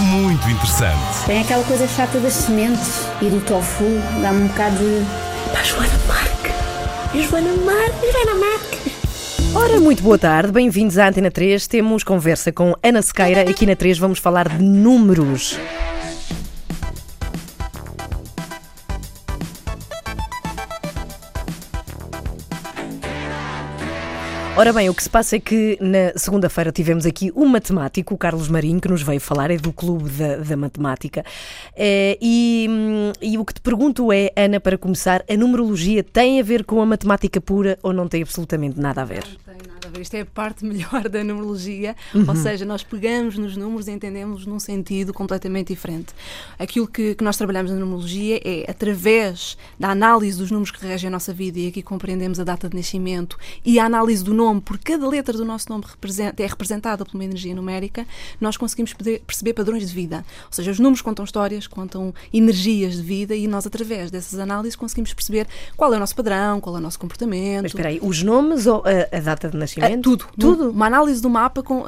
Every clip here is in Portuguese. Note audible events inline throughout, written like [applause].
muito interessante. Tem aquela coisa chata das sementes e do tofu, dá-me um bocado de. Pá, Joana Marque! Joana Marque! Joana Marque! Ora, muito boa tarde, bem-vindos à Antena 3. Temos conversa com Ana Sequeira. Aqui na 3 vamos falar de números. Ora bem, o que se passa é que na segunda-feira tivemos aqui um matemático, o Carlos Marinho, que nos veio falar, é do Clube da, da Matemática. Eh, e, hum, e o que te pergunto é, Ana, para começar, a numerologia tem a ver com a matemática pura ou não tem absolutamente nada a ver? A ver. Isto é a parte [laughs] melhor da numerologia, Uhum. ou seja, nós pegamos nos números e entendemos num sentido completamente diferente. Aquilo que, que nós trabalhamos na numerologia é, através da análise dos números que regem a nossa vida, e aqui compreendemos a data de nascimento e a análise do nome, porque cada letra do nosso nome representa- é representada por uma energia numérica, nós conseguimos perceber padrões de vida. Ou seja, os números contam histórias, contam energias de vida e nós, através dessas análises, conseguimos perceber qual é o nosso padrão, qual é o nosso comportamento. Mas espera aí, os nomes ou a, a data de nascimento? Ah, tudo. Tudo? Uma análise do mapa com-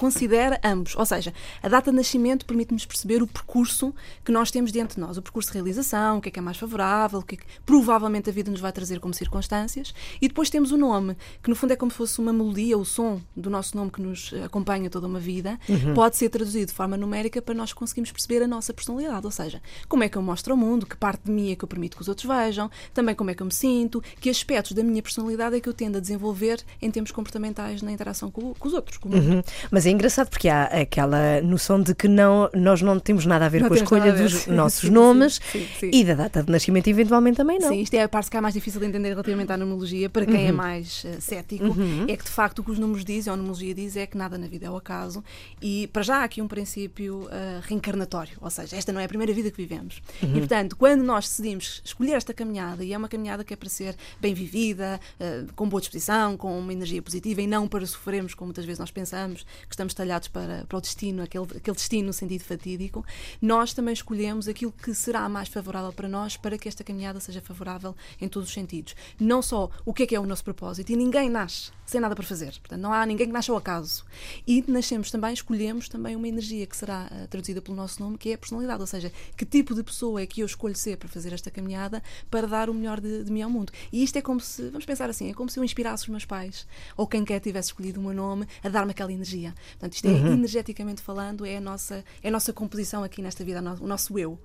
considera ambos. Ou seja, a data de nascimento permite-nos perceber o percurso que nós temos diante de nós. O percurso de realização, o que é que é mais favorável, o que é que provavelmente a vida nos vai trazer como circunstâncias. E depois temos o nome, que no fundo é como se fosse uma melodia, o som do nosso nome que nos acompanha toda uma vida. Pode ser traduzido de forma numérica para nós conseguirmos perceber a nossa personalidade. Ou seja, como é que eu mostro ao mundo, que parte de mim é que eu permito que os outros vejam, também como é que eu me sinto, que aspectos da minha personalidade é que eu tendo a desenvolver em termos comportamentais na interação com, com os outros. com o mundo. Uhum. Mas é engraçado porque há aquela noção de que não, nós não temos nada a ver Não com a escolha a dos [laughs] nossos sim, nomes sim, sim. e da data de nascimento, eventualmente também não. Sim, isto é a parte que é mais difícil de entender relativamente à numerologia, para quem Uhum. é mais eh, cético, é que de facto o que os números dizem, ou a numerologia diz, é que nada na vida é o acaso e para já há aqui um princípio eh, reencarnatório, ou seja, esta não é a primeira vida que vivemos. Uhum. E portanto, quando nós decidimos escolher esta caminhada, e é uma caminhada que é para ser bem vivida, eh, com boa disposição, com uma energia positiva e não para sofrermos, como muitas vezes nós pensamos, que estamos talhados para, para o destino, aquele, aquele destino no sentido fatídico, nós também escolhemos aquilo que será mais favorável para nós para que esta caminhada seja favorável em todos os sentidos. Não só o que é que é o nosso propósito, e ninguém nasce sem nada para fazer. Portanto, não há ninguém que nasça ao acaso. E nascemos também, escolhemos também uma energia que será eh, traduzida pelo nosso nome, que é a personalidade. Ou seja, que tipo de pessoa é que eu escolho ser para fazer esta caminhada para dar o melhor de, de mim ao mundo. E isto é como se, vamos pensar assim, é como se eu inspirasse os meus pais, ou quem quer tivesse escolhido o meu nome, a dar-me aquela energia. Portanto, isto é, energeticamente falando, é a nossa, é a nossa composição aqui nesta vida, o nosso eu.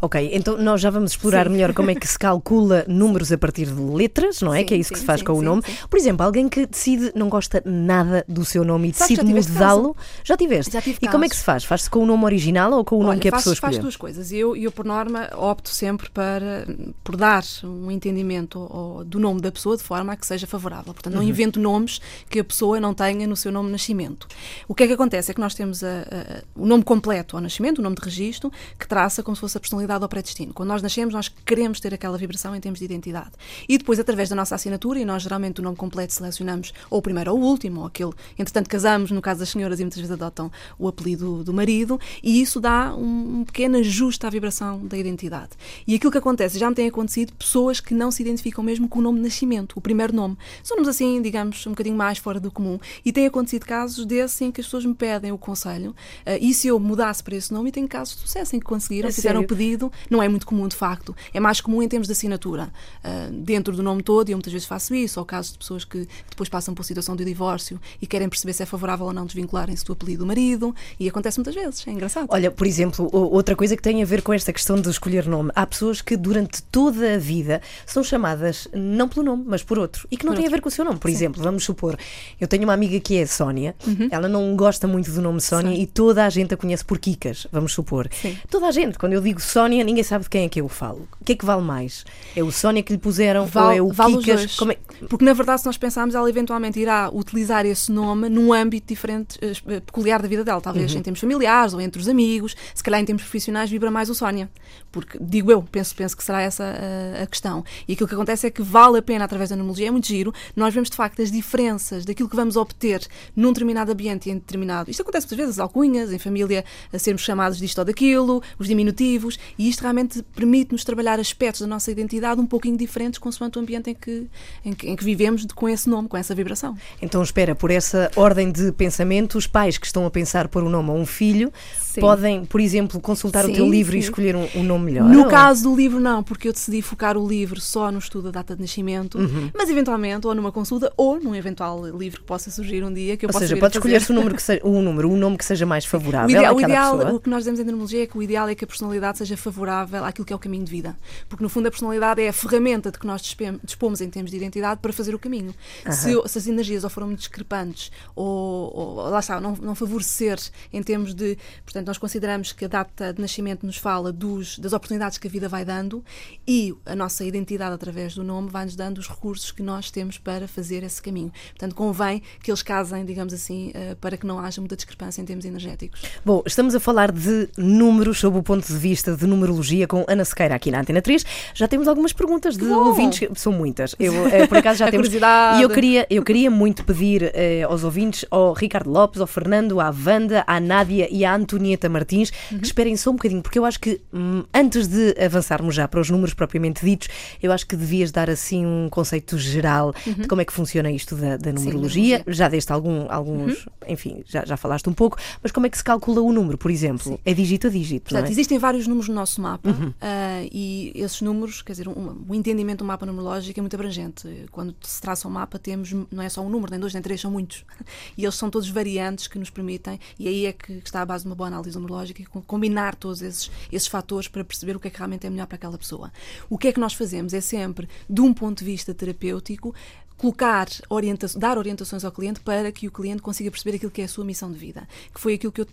Ok, então nós já vamos explorar Sim. melhor como é que se calcula [laughs] números a partir de letras, não é? Sim, que é isso que sim, se faz com o nome. Por exemplo, alguém que decide, não gosta nada do seu nome e que decide mudá-lo. Já tiveste? Já tive e como é que se faz? Faz-se com o nome original ou com o nome Olha, que a faz, pessoa faz escolheu? duas coisas. Eu, eu, por norma, opto sempre para, por dar um entendimento do nome da pessoa de forma a que seja favorável. Portanto, Uhum. não invento nomes que a pessoa não tenha no seu nome de nascimento. O que é que acontece? É que nós temos a- a- o nome completo ao nascimento, o nome de registro, que traça como se fosse a personalidade ao predestino. Quando nós nascemos, nós queremos ter aquela vibração em termos de identidade. E depois, através da nossa assinatura, e nós geralmente o nome completo selecionamos ou o primeiro ou o último, ou aquele, entretanto, casamos, no caso das senhoras, e muitas vezes adotam o apelido do marido, e isso dá um, um pequeno ajuste à vibração da identidade. E aquilo que acontece, já me tem acontecido, pessoas que não se identificam mesmo com o nome de nascimento, o primeiro nome. São nomes assim, digamos, um bocadinho mais fora do comum. E tem acontecido casos desses em que as pessoas me pedem o conselho, eh, e se eu mudasse para esse nome, e tem casos de sucesso em que conseguiram, A fizeram o? Pedido, não é muito comum de facto, é mais comum em termos de assinatura, ah, dentro do nome todo, e eu muitas vezes faço isso, ou casos de pessoas que depois passam por situação de divórcio e querem perceber se é favorável ou não desvincularem-se do apelido do marido, e acontece muitas vezes, é engraçado. Olha, por exemplo, outra coisa que tem a ver com esta questão de escolher nome. Há pessoas que durante toda a vida são chamadas não pelo nome, mas por outro. E que não Por tem a outro. ver com o seu nome. Por exemplo, vamos supor, eu tenho uma amiga que é Sónia, Uhum. ela não gosta muito do nome Sónia Sim. e toda a gente a conhece por Kikas, vamos supor. Sim. Toda a gente, quando eu digo Sónia, ninguém sabe de quem é que eu falo. O que é que vale mais? É o Sónia que lhe puseram ou Vale, é o vale Kikas? é- Porque, na verdade, se nós pensarmos, ela eventualmente irá utilizar esse nome num âmbito diferente, eh, eh, peculiar da vida dela. Talvez Uhum. em termos familiares ou entre os amigos. Se calhar em termos profissionais vibra mais o Sónia. Porque, digo eu, penso, penso que será essa eh, a questão. E aquilo que acontece é que vale a pena, através da numerologia, é muito giro, nós vemos de facto as diferenças daquilo que vamos obter num determinado ambiente e em determinado. Isto acontece muitas vezes, as alcunhas, em família, a sermos chamados disto ou daquilo, os diminutivos, e isto realmente permite-nos trabalhar aspectos da nossa identidade um pouquinho diferentes consoante o ambiente em que, em que, em que vivemos de- com esse nome, com essa vibração. Então espera, por essa ordem de pensamento, os pais que estão a pensar pôr o nome a um filho Sim. podem, por exemplo, consultar o Sim, teu livro e sim. escolher um, um nome melhor. No ou- caso do livro, não, porque eu decidi focar o livro só no estudo da data de nascimento, Uhum. mas eventualmente, ou numa consulta, ou num eventual livro que possa surgir um dia que eu Ou possa seja, vir a podes fazer. escolher-se um número, que seja, um número, um nome que seja mais O favorável ideal, o, ideal o que nós dizemos em numerologia é que o ideal é que a personalidade seja favorável àquilo que é o caminho de vida. Porque, no fundo, a personalidade é a ferramenta de que nós dispomos em termos de identidade para fazer o caminho. Se, eu- se as energias ou foram muito discrepantes ou, ou lá está, não, não favorecer em termos de. Portanto, nós consideramos que a data de nascimento nos fala dos, das oportunidades que a vida vai dando e a nossa identidade, através do nome, vai-nos dando os recursos que nós temos para fazer esse caminho. Portanto, convém que eles casem, digamos assim, eh, para que não haja muita discrepância em termos energéticos. Bom, estamos a falar de números sob o ponto de vista de numerologia com Ana Sequeira aqui na Antena 3. Já temos algumas perguntas de bom! ouvintes, que- são muitas. Eu, eh, por acaso já [laughs] temos. E eu queria, eu queria muito pedir eh, aos ouvintes, ao Ricardo Lopes, ao Fernando, à Wanda, à Nádia e à Antonieta Martins, Uhum. que esperem só um bocadinho, porque eu acho que hum, antes de avançarmos já para os números propriamente ditos, eu acho que devias dar assim um conceito geral de como é que funciona isto da, da numerologia. numerologia. Já deste algum, alguns, enfim, já, já falaste um pouco, mas como é que se calcula o número, por exemplo? É dígito a dígito, Portanto, é? existem vários números no nosso mapa ah, e esses números, quer dizer, um- o entendimento do mapa numerológico é muito abrangente. Quando se traça um mapa, temos, não é só um número, nem dois, nem três, são muitos. [laughs] E eles são todos variantes que nos permitem, e aí é que está a base de uma boa análise numerológica, com- combinar todos esses, esses fatores para perceber o que é que realmente é melhor para aquela pessoa. O que é que nós fazemos? É sempre, de um ponto de vista terapêutico, colocar orienta dar orientações ao cliente para que o cliente consiga perceber aquilo que é a sua missão de vida, que foi aquilo que eu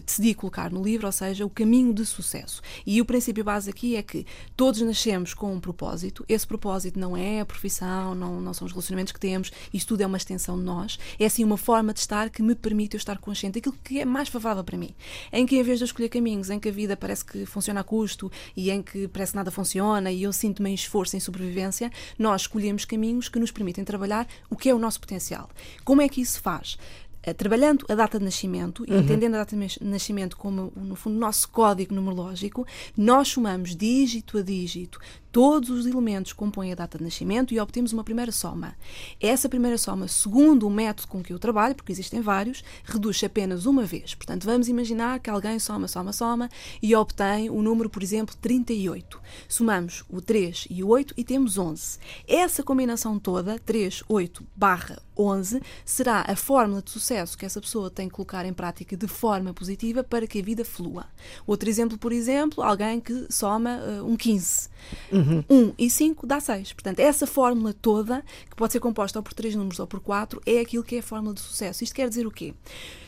decidi colocar no livro, ou seja, o caminho de sucesso. E o princípio base aqui é que todos nascemos com um propósito. Esse propósito não é a profissão, não, não são os relacionamentos que temos, isto tudo é uma extensão de nós. É assim uma forma de estar que me permite eu estar consciente daquilo que é mais favorável para mim. Em que em vez de eu escolher caminhos em que a vida parece que funciona a custo e em que parece que nada funciona e eu sinto-me em esforço, em sobrevivência, nós escolhemos caminhos que nos permitem trabalhar o que é o nosso potencial. Como é que isso faz? Eh, trabalhando a data de nascimento e entendendo a data de nas- nascimento como, no fundo, o nosso código numerológico, nós somamos dígito a dígito todos os elementos compõem a data de nascimento e obtemos uma primeira soma. Essa primeira soma, segundo o método com que eu trabalho, porque existem vários, reduz-se apenas uma vez. Portanto, vamos imaginar que alguém soma, soma, soma e obtém o número, por exemplo, 38. Somamos o 3 e o 8 e temos 11. Essa combinação toda, 3, 8 barra 11, será a fórmula de sucesso que essa pessoa tem que colocar em prática de forma positiva para que a vida flua. Outro exemplo, por exemplo, alguém que soma uh, um 15. 1 e 5 dá 6. Portanto, essa fórmula toda, que pode ser composta ou por 3 números ou por 4, é aquilo que é a fórmula de sucesso. Isto quer dizer o quê?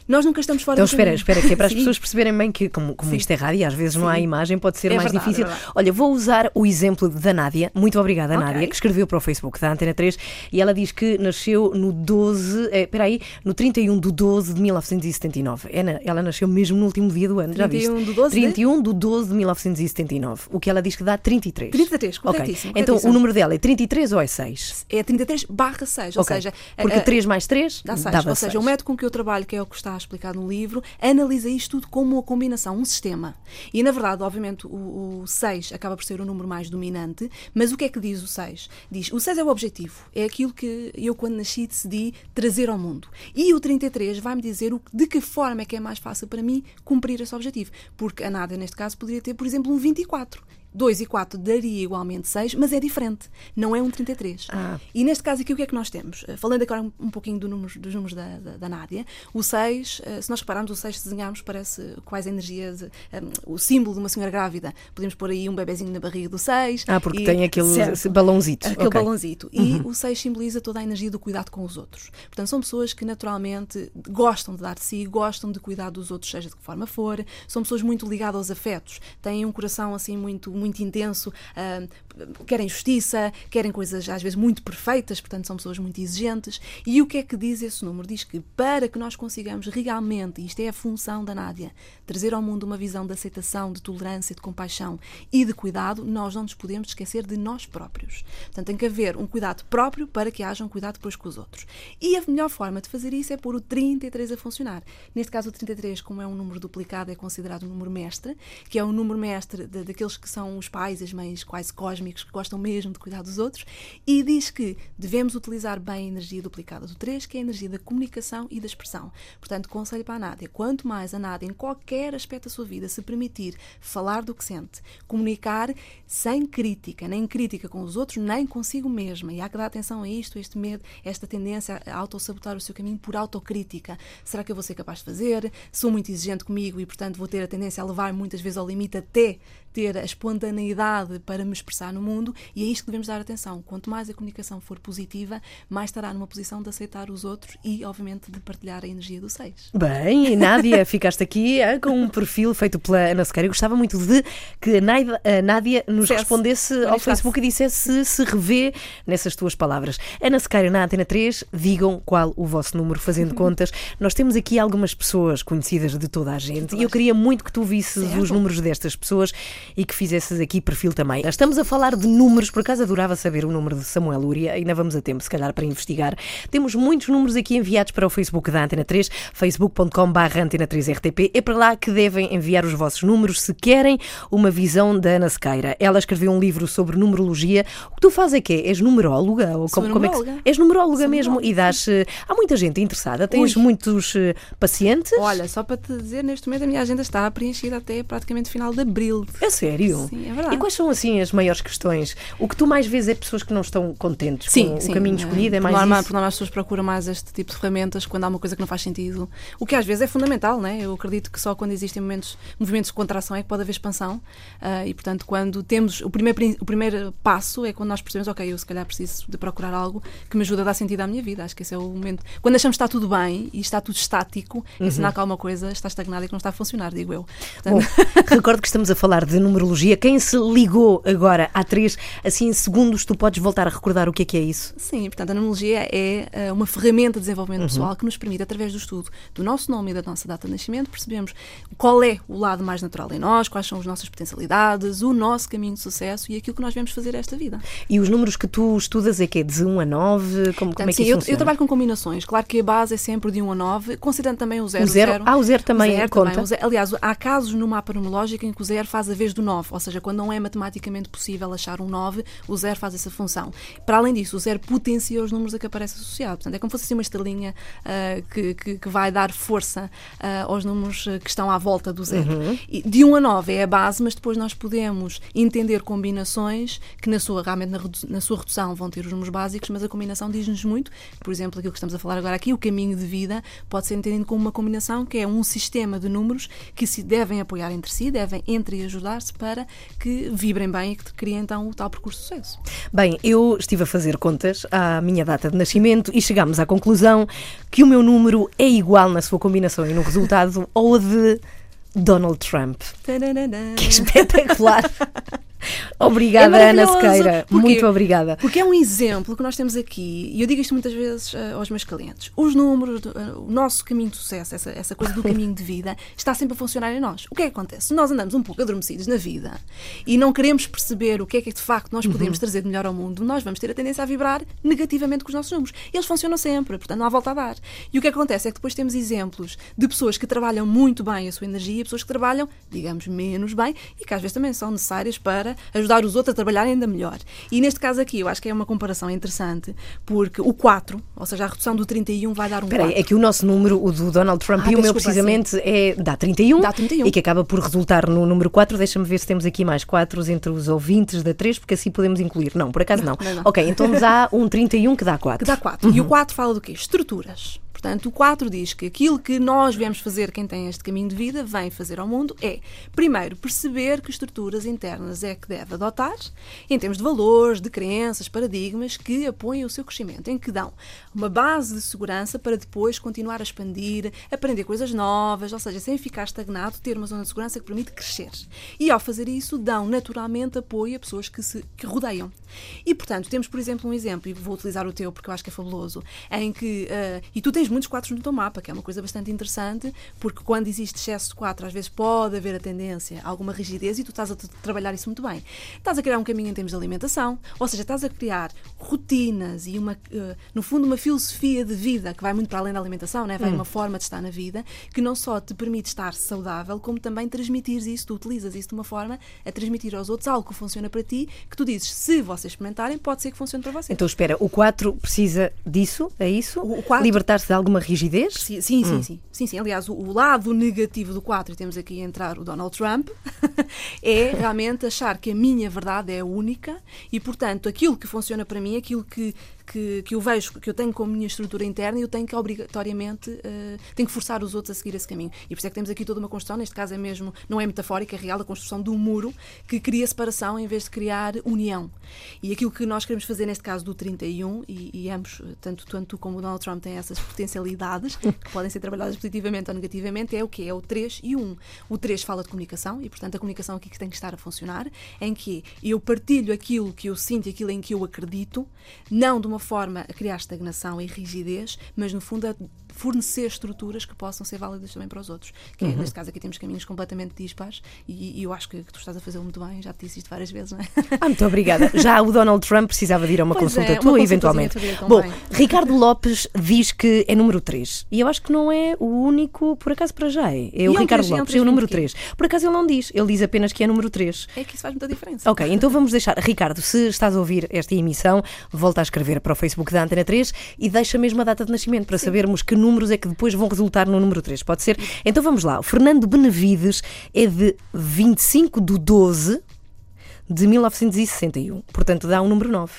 Nós nunca estamos fora Então do espera, caminho. espera, que é para as Sim. pessoas perceberem bem que, como, como Sim. isto é rádio e às vezes não há Sim. imagem, pode ser É mais verdade, difícil. é. Olha, vou usar o exemplo da Nádia. Muito obrigada, Ok. Nádia, que escreveu para o Facebook da Antena 3 e ela diz que nasceu no 12, eh, espera aí, no 31 de 12 de 1979. É ela nasceu mesmo no último dia do ano, já viste? 31 de 12 de? 31 de 12 de 1979. O que ela diz que dá 33. 33, Ok. corretíssimo, Então corretíssimo. o número dela é 33 ou é 6? É 33 barra 6, ou Ok. seja... Porque a- a- 3 mais 3 Dá 6. dava Ou seja, 6. o método com que eu trabalho, que é o que está explicado no livro, analisa isto tudo como uma combinação, um sistema. E, na verdade, obviamente, o, o 6 acaba por ser o número mais dominante, mas o que é que diz o 6? Diz, o 6 é o objetivo, é aquilo que eu, quando nasci, decidi trazer ao mundo. E o 33 vai-me dizer o, de que forma é que é mais fácil para mim cumprir esse objetivo. Porque a Nádia, neste caso, poderia ter, por exemplo, um 24. 2 e 4 daria igualmente 6, mas é diferente. Não é um 33. Ah. E neste caso aqui, o que é que nós temos? Uh, Falando agora um, pouquinho do números- dos números da, da, da Nádia, o 6, uh, se nós repararmos, o 6, se desenharmos, parece quais energias, um, o símbolo de uma senhora grávida. Podemos pôr aí um bebezinho na barriga do 6. Ah, porque e- tem aquele Certo. balãozito. Aquele Ok. balãozito. E o 6 simboliza toda a energia do cuidado com os outros. Portanto, são pessoas que naturalmente gostam de dar de si, gostam de cuidar dos outros, seja de que forma for. São pessoas muito ligadas aos afetos, têm um coração assim muito, muito intenso, ah, querem justiça, querem coisas às vezes muito perfeitas, portanto, são pessoas muito exigentes. E o que é que diz esse número? Diz que para que nós consigamos realmente, e isto é a função da Nádia, trazer ao mundo uma visão de aceitação, de tolerância, de compaixão e de cuidado, nós não nos podemos esquecer de nós próprios. Portanto, tem que haver um cuidado próprio para que haja um cuidado depois com os outros. E a melhor forma de fazer isso é pôr o 33 a funcionar. Neste caso, o 33, como é um número duplicado, é considerado um número mestre, que é um número mestre daqueles que são os pais as mães quase cósmicos, que gostam mesmo de cuidar dos outros, e diz que devemos utilizar bem a energia duplicada do 3, que é a energia da comunicação e da expressão. Portanto, conselho para a Nádia, quanto mais a Nádia, em qualquer aspecto da sua vida, se permitir falar do que sente, comunicar sem crítica, nem crítica com os outros, nem consigo mesma, e há que dar atenção a isto, a este medo, a esta tendência a autossabotar o seu caminho por autocrítica. Será que eu vou ser capaz de fazer? Sou muito exigente comigo e, portanto, vou ter a tendência a levar muitas vezes ao limite até ter a espontaneidade para me expressar no mundo e é isto que devemos dar atenção. Quanto mais a comunicação for positiva, mais estará numa posição de aceitar os outros e, obviamente, de partilhar a energia do 6. Bem, Nádia, [laughs] ficaste aqui ah, com um perfil feito pela Ana Sequeira. Eu gostava muito de que a Nádia, a Nádia nos Dissesse, respondesse ao. Facebook e dissesse se se revê nessas tuas palavras. Ana Sequeira na Antena 3, digam qual o vosso número, fazendo [laughs] contas. Nós temos aqui algumas pessoas conhecidas de toda a gente e eu queria muito que tu visses Certo. os números destas pessoas e que fizesses aqui perfil também. Estamos a falar de números, por acaso adorava saber o número de Samuel Lúria, ainda vamos a tempo, se calhar, para investigar. Temos muitos números aqui enviados para o Facebook da Antena 3, facebook.com.br Antena 3 RTP. É para lá que devem enviar os vossos números se querem uma visão da Ana Sequeira. Ela escreveu um livro sobre numerologia. O que tu fazes é que És numeróloga? Ou como, como é que se- numeróloga. És numeróloga Sou mesmo numeróloga, e dás. eh, Há muita gente interessada. Tens Ui. muitos eh, pacientes? Olha, só para te dizer, neste momento a minha agenda está preenchida até praticamente final de abril. É sério? Sim, é verdade. E quais são assim as maiores questões? O que tu mais vês é pessoas que não estão contentes com o caminho escolhido, é por mais norma, isso? Por norma, as pessoas procuram mais este tipo de ferramentas quando há uma coisa que não faz sentido. O que às vezes é fundamental, né? Eu acredito que só quando existem momentos, movimentos de contração é que pode haver expansão. Ah, e, portanto, quando temos. O primeiro, o primeiro passo é quando nós percebemos, ok, eu se calhar preciso de procurar algo que me ajude a dar sentido à minha vida. Acho que esse é o momento. Quando achamos que está tudo bem e está tudo estático, é sinal que alguma coisa está estagnada e que não está a funcionar, digo eu. Bom, Portanto, [laughs] recordo que estamos a falar de numerologia. Quem se ligou agora à 3, assim em segundos, tu podes voltar a recordar o que é que é isso? Sim, portanto, a numerologia é eh, uma ferramenta de desenvolvimento pessoal que nos permite, através do estudo do nosso nome e da nossa data de nascimento, percebemos qual é o lado mais natural em nós, quais são as nossas potencialidades, o nosso caminho de sucesso e aquilo que nós devemos fazer esta vida. E os números que tu estudas é que é de 1 a 9? Como, como é Portanto, que sim, eu, funciona? eu trabalho com combinações. Claro que a base é sempre de 1 a 9, considerando também o 0. O zero? Ah, o zero também conta? o zero- aliás, há casos no mapa numerológico em que o 0 faz a vez do 9, ou seja, quando não é matematicamente possível achar um 9, o 0 faz essa função. Para além disso, o 0 potencia os números a que aparece associado. Portanto, é como se fosse assim uma estrelinha ah, que, que, que vai dar força ah, aos números ah, que estão à volta do 0. Uhum. E De 1 a 9 é a base, mas depois nós podemos entender combinações que na sua, realmente na, na sua redução vão ter os números básicos, mas a combinação diz-nos muito. Por exemplo, aquilo que estamos a falar agora aqui, o caminho de vida, pode ser entendido como uma combinação que é um sistema de números que se devem apoiar entre si, devem entre e para que vibrem bem e que criem então o tal percurso de sucesso. Bem, eu estive a fazer contas à minha data de nascimento e chegámos à conclusão que o meu número é igual na sua combinação e no resultado ao de Donald Trump. Que espetacular! [laughs] Obrigada, É Ana. Sequeira. Porquê? Muito obrigada. Porque é um exemplo que nós temos aqui, e eu digo isto muitas vezes eh, aos meus clientes: os números, do- eh, o nosso caminho de sucesso, essa, essa coisa do [laughs] caminho de vida, está sempre a funcionar em nós. O que é que acontece? Se nós andamos um pouco adormecidos na vida e não queremos perceber o que é que de facto nós podemos trazer de melhor ao mundo, nós vamos ter a tendência a vibrar negativamente com os nossos números. Eles funcionam sempre, portanto não há volta a dar. E o que acontece é que depois temos exemplos de pessoas que trabalham muito bem a sua energia e pessoas que trabalham, digamos, menos bem e que às vezes também são necessárias para para ajudar os outros a trabalhar ainda melhor. E neste caso aqui, eu acho que é uma comparação interessante, porque o 4, ou seja, a redução do 31 vai dar um Espera aí, 4. é que o nosso número, o do Donald Trump Ah, e o meu precisamente é, dá 31, Dá 31. e que acaba por resultar no número 4. Deixa-me ver se temos aqui mais 4 entre os ouvintes da 3, porque assim podemos incluir. Não, por acaso não. não, não. Ok, então há um 31 que dá 4. Que dá 4. E o 4 fala do quê? Estruturas. Portanto, o 4 diz que aquilo que nós viemos fazer, quem tem este caminho de vida, vem fazer ao mundo, é, primeiro, perceber que estruturas internas é que deve adotar, em termos de valores, de crenças, paradigmas, que apoiam o seu crescimento, em que dão uma base de segurança para depois continuar a expandir, aprender coisas novas, ou seja, sem ficar estagnado, ter uma zona de segurança que permite crescer. E ao fazer isso, dão naturalmente apoio a pessoas que se que rodeiam. E, portanto, temos, por exemplo, um exemplo, e vou utilizar o teu porque eu acho que é fabuloso, em que, eh, e tu tens muitos quatro no teu mapa, que é uma coisa bastante interessante, porque quando existe excesso de quatro, às vezes pode haver a tendência a alguma rigidez e tu estás a trabalhar isso muito bem. Estás a criar um caminho em termos de alimentação, ou seja, estás a criar rotinas e, uma, eh, no fundo, uma filosofia de vida que vai muito para além da alimentação, né? vai uma forma de estar na vida, que não só te permite estar saudável, como também transmitires isso, tu utilizas isso de uma forma a transmitir aos outros algo que funciona para ti, que tu dizes, se vocês experimentarem, pode ser que funcione para vocês. Então espera, o 4 precisa disso? É isso? O- Libertar-se de alguma rigidez? Sim, sim, sim, sim. Sim, sim. Aliás, o, o lado negativo do 4, e temos aqui a entrar o Donald Trump, [laughs] é realmente achar que a minha verdade é única e, portanto, aquilo que funciona para mim, aquilo que, que, que eu vejo, que eu tenho como minha estrutura interna, eu tenho que obrigatoriamente, eh, tenho que forçar os outros a seguir esse caminho. E por isso é que temos aqui toda uma construção, neste caso é mesmo, não é metafórica, é real, a construção de um muro que cria separação em vez de criar união. E aquilo que nós queremos fazer neste caso do 31, e, e ambos, tanto, tanto tu como o Donald Trump têm essas potencialidades que podem ser trabalhadas positivamente ou negativamente, é o que É o 3 e o 1. O 3 fala de comunicação e, portanto, a comunicação aqui que tem que estar a funcionar, em que eu partilho aquilo que eu sinto e aquilo em que eu acredito, não de uma forma a criar estagnação e rigidez, mas no fundo a fornecer estruturas que possam ser válidas também para os outros. Que é, Uhum. neste caso aqui temos caminhos completamente dispares e, e eu acho que, que tu estás a fazê-lo muito bem, já te disse isto várias vezes, não é? Ah, muito obrigada. Já o Donald Trump precisava de ir a uma Pois consulta é, uma tua, eventualmente. Bom. Ricardo Lopes diz que é número 3. E eu acho que não é o único, por acaso, para já é. É o é Ricardo é Lopes, é o número vinte quê? 3. Por acaso ele não diz, ele diz apenas que é número 3. É que isso faz muita diferença. Ok, então vamos deixar. Ricardo, se estás a ouvir esta emissão, volta a escrever para o Facebook da Antena 3 e deixa mesmo a data de nascimento para sabermos que números é que depois vão resultar no número 3. Pode ser? Então vamos lá. O Fernando Benevides é de 25 de 12 de 1961. Portanto, dá um número 9.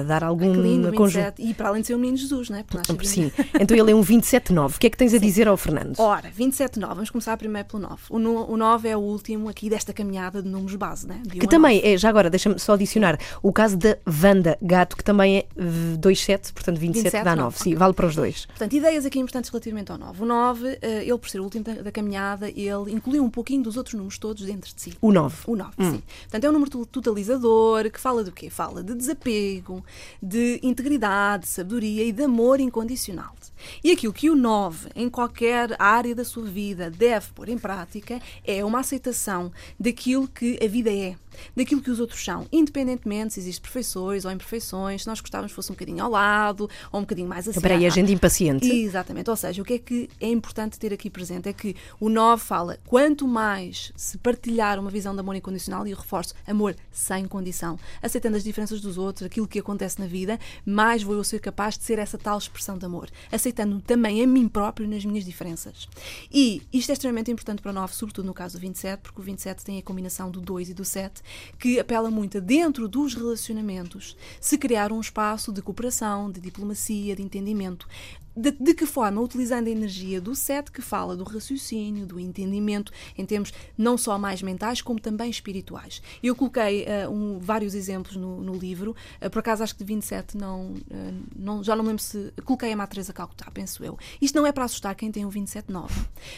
De dar algum Que lindo, conjunto. 27. E para além de ser um menino Jesus, não é? Porque nasce Sim, menino. então ele é um 27-9. O que é que tens a dizer ao Fernando? Ora, 27 9, vamos começar primeiro pelo 9. O, no- o 9 é o último aqui desta caminhada de números base, né? De Que a também é, já agora, deixa-me só adicionar, o caso da Wanda Gato, que também é eh, 2,7, portanto 27, 27 dá 9. nove, Sim, vale para os dois. Portanto, ideias aqui importantes relativamente ao 9. O 9, eh, ele por ser o último da, da caminhada, ele incluiu um pouquinho dos outros números todos dentro de si. O 9. O 9, sim. Portanto, é um número to- totalizador que fala do quê? Fala de desapego, de integridade, de sabedoria e de amor incondicional. E aquilo que o 9, em qualquer área da sua vida, deve pôr em prática é uma aceitação daquilo que a vida é, daquilo que os outros são, independentemente se existem perfeições ou imperfeições, se nós gostávamos que fosse um bocadinho ao lado ou um bocadinho mais assim. Espera aí, a gente impaciente. Exatamente, ou seja, o que é que é importante ter aqui presente é que o 9 fala quanto mais se partilhar uma visão de amor incondicional, e eu reforço, amor sem condição, aceitando as diferenças dos outros, aquilo que acontece na vida, mais vou eu ser capaz de ser essa tal expressão de amor, aceitando também a mim próprio nas minhas diferenças. E isto é extremamente importante para o 9, sobretudo no caso do 27, porque o 27 tem a combinação do 2 e do 7, que apela muito a dentro dos relacionamentos se criar um espaço de cooperação, de diplomacia, de entendimento. De, de que forma? Utilizando a energia do 7 que fala do raciocínio, do entendimento, em termos não só mais mentais, como também espirituais. Eu coloquei eh, um- vários exemplos no, no livro, eh, por acaso acho que de 27 não, eh, não, já não me lembro se. Coloquei a Matriz a Calcutá, penso eu. Isto não é para assustar quem tem um 27-9,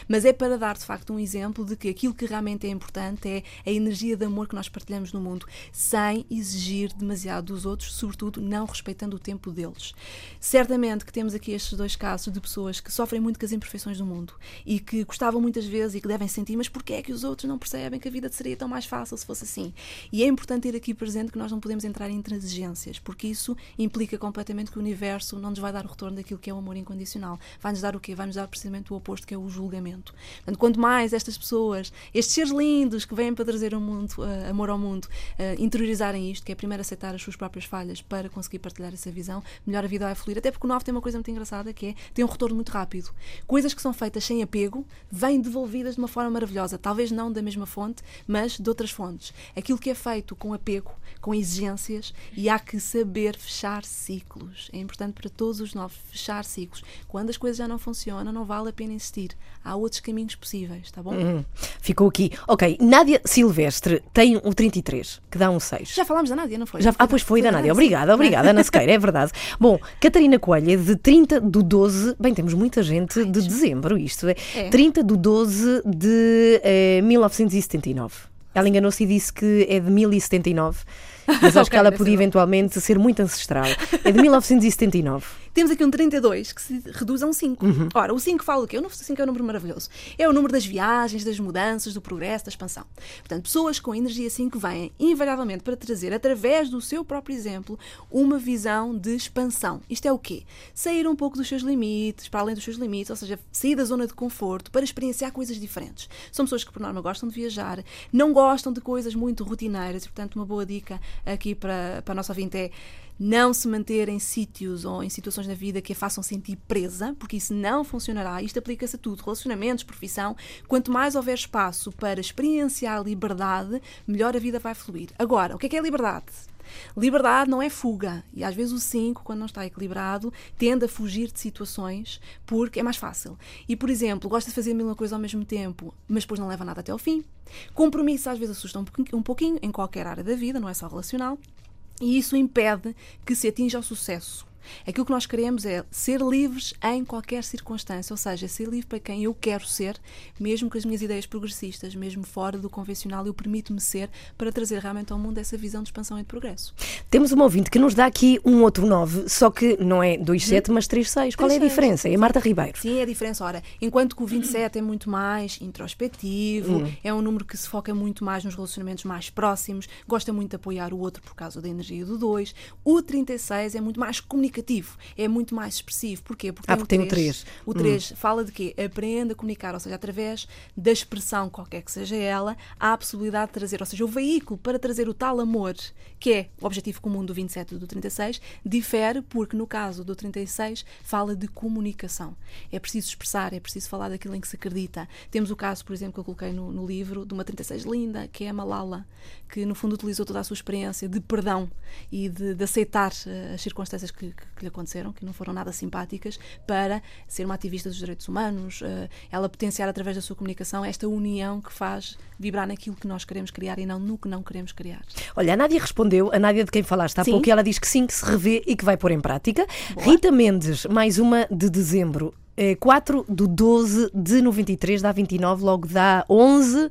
mas é para dar de facto um exemplo de que aquilo que realmente é importante é a energia de amor que nós partilhamos no mundo, sem exigir demasiado dos outros, sobretudo não respeitando o tempo deles. Certamente que temos aqui estes dois dois casos de pessoas que sofrem muito com as imperfeições do mundo e que gostavam muitas vezes e que devem sentir, mas porquê é que os outros não percebem que a vida seria tão mais fácil se fosse assim? E é importante ter aqui presente que nós não podemos entrar em intransigências, porque isso implica completamente que o universo não nos vai dar o retorno daquilo que é o amor incondicional. Vai-nos dar o quê? Vai-nos dar precisamente o oposto, que é o julgamento. Portanto, quanto mais estas pessoas, estes seres lindos que vêm para trazer o mundo, uh, amor ao mundo, uh, interiorizarem isto, que é primeiro aceitar as suas próprias falhas para conseguir partilhar essa visão, melhor a vida vai fluir. Até porque o 9 tem uma coisa muito engraçada que é tem um retorno muito rápido. Coisas que são feitas sem apego vêm devolvidas de uma forma maravilhosa. Talvez não da mesma fonte, mas de outras fontes. Aquilo que é feito com apego, com exigências, e há que saber fechar ciclos. É importante para todos os novos fechar ciclos. Quando as coisas já não funcionam, não vale a pena insistir. Há outros caminhos possíveis, tá bom? Uhum. Ficou aqui. Ok, Nádia Silvestre tem um 33, que dá um 6. Já falámos da Nádia, não foi? Já, ah, pois foi, da Nádia. Obrigada, obrigada, Ana Sequeira, é verdade. [laughs] Bom, Catarina Coelho, de 30 do 12. Bem, temos muita gente de dezembro, isto é. É. 30 do 12 de eh, 1979. Ela enganou-se e disse que é de 1079. [laughs] Mas acho que ela podia eventualmente ser muito ancestral. É de 1979. [laughs] Temos aqui um 32 que se reduz a um 5. Uhum. Ora, o 5 fala o quê? O 5 é um número maravilhoso. É o número das viagens, das mudanças, do progresso, da expansão. Portanto, pessoas com energia 5 vêm invariavelmente para trazer, através do seu próprio exemplo, uma visão de expansão. Isto é o quê? Sair um pouco dos seus limites, para além dos seus limites, ou seja, sair da zona de conforto para experienciar coisas diferentes. São pessoas que, por norma, gostam de viajar, não gostam de coisas muito rotineiras e, portanto, uma boa dica aqui para, para a nossa ouvinte é não se manter em sítios ou em situações da vida que a façam sentir presa, porque isso não funcionará. Isto aplica-se a tudo, relacionamentos, profissão. Quanto mais houver espaço para experienciar liberdade, melhor a vida vai fluir. Agora, o que é que é liberdade? Liberdade não é fuga. E às vezes o 5, quando não está equilibrado, tende a fugir de situações porque é mais fácil. E, por exemplo, gosta de fazer mil uma coisa ao mesmo tempo, mas depois não leva nada até ao fim. Compromisso às vezes assusta um pouquinho, um pouquinho em qualquer área da vida, não é só relacional. E isso impede que se atinja o sucesso. Aquilo que nós queremos é ser livres em qualquer circunstância, ou seja, ser livre para quem eu quero ser, mesmo com as minhas ideias progressistas, mesmo fora do convencional, eu permito-me ser para trazer realmente ao mundo essa visão de expansão e de progresso. Temos uma ouvinte que nos dá aqui um outro 9, só que não é 27, mas 36. Qual é a 36. diferença? É Marta Ribeiro. Sim, é a diferença. Ora, enquanto que o 27 é muito mais introspectivo, é um número que se foca muito mais nos relacionamentos mais próximos, gosta muito de apoiar o outro por causa da energia do 2. O 36 é muito mais comunicativo, é muito mais expressivo. Porquê? Porque Ah, porque tem o três. O 3 fala de quê? Aprende a comunicar, ou seja, através da expressão, qualquer que seja ela, há a possibilidade de trazer, ou seja, o veículo para trazer o tal amor, que é o objetivo comum do 27 e do 36, difere porque no caso do 36 fala de comunicação. É preciso expressar, é preciso falar daquilo em que se acredita. Temos o caso, por exemplo, que eu coloquei no, no livro de uma 36 linda, que é a Malala, que no fundo utilizou toda a sua experiência de perdão e de, de aceitar eh, as circunstâncias que, que- lhe aconteceram, que não foram nada simpáticas, para ser uma ativista dos direitos humanos, eh, ela potenciar através da sua comunicação esta união que faz vibrar naquilo que nós queremos criar e não no que não queremos criar. Olha, a Nádia respondeu, a Nádia de quem falaste há Sim. pouco, e ela diz que sim, que se revê e que vai pôr em prática. Rita Mendes, mais uma de dezembro. Eh, 4 do 12 de 93 dá 29, logo dá 11.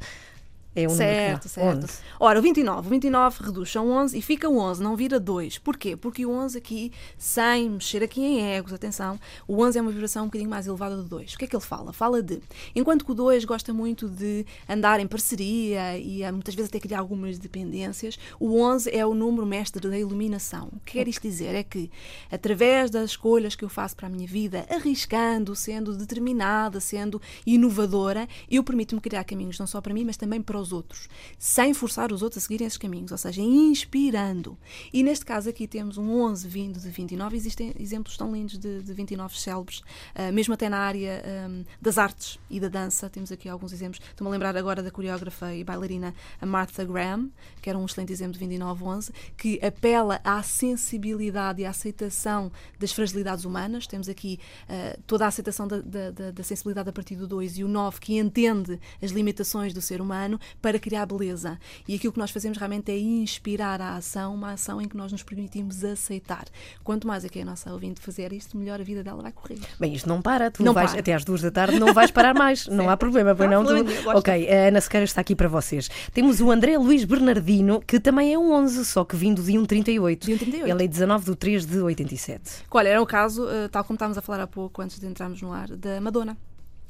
É um número Certo, dá certo. 11. Ora, o 29, o 29 reduz são 11 e fica 11, não vira 2. Porquê? Porque o 11 aqui, sem mexer aqui em egos, atenção, o 11 é uma vibração um bocadinho mais elevada do 2. O que é que ele fala? Fala de, enquanto que o 2 gosta muito de andar em parceria e ah, muitas vezes até criar algumas dependências, o 11 é o número mestre da iluminação. O que quer isto dizer? É que, através das escolhas que eu faço para a minha vida, arriscando, sendo determinada, sendo inovadora, eu permito-me criar caminhos não só para mim, mas também para os outros, sem forçar os outros a seguirem esses caminhos, ou seja, inspirando. E neste caso aqui temos um 11 vindo de 29, existem exemplos tão lindos de, de 29 célebres, ah, mesmo até na área ahm, das artes e da dança, temos aqui alguns exemplos. Estou-me a lembrar agora da coreógrafa e bailarina Martha Graham, que era um excelente exemplo de 29-11, que apela à sensibilidade e à aceitação das fragilidades humanas. Temos aqui ah, toda a aceitação da, da- da- da sensibilidade a partir do 2 e o 9, que entende as limitações do ser humano, para criar beleza. E aquilo que nós fazemos realmente é inspirar a ação, uma ação em que nós nos permitimos aceitar. Quanto mais é que a nossa ouvinte fazer isto, melhor a vida dela vai correr. Bem, isto não para, tu Não vais para. até às duas da tarde, não vais parar mais, [laughs] não há problema, pois Não não? Tu-. Ok, a Ana Sequeira está aqui para vocês. Temos o André Luís Bernardino, que também é um 11, só que vindo de um 38. De um 38. Ele é 19 de 3 de 87. Olha, era o caso, eh, tal como estávamos a falar há pouco, antes de entrarmos no ar, da Madonna.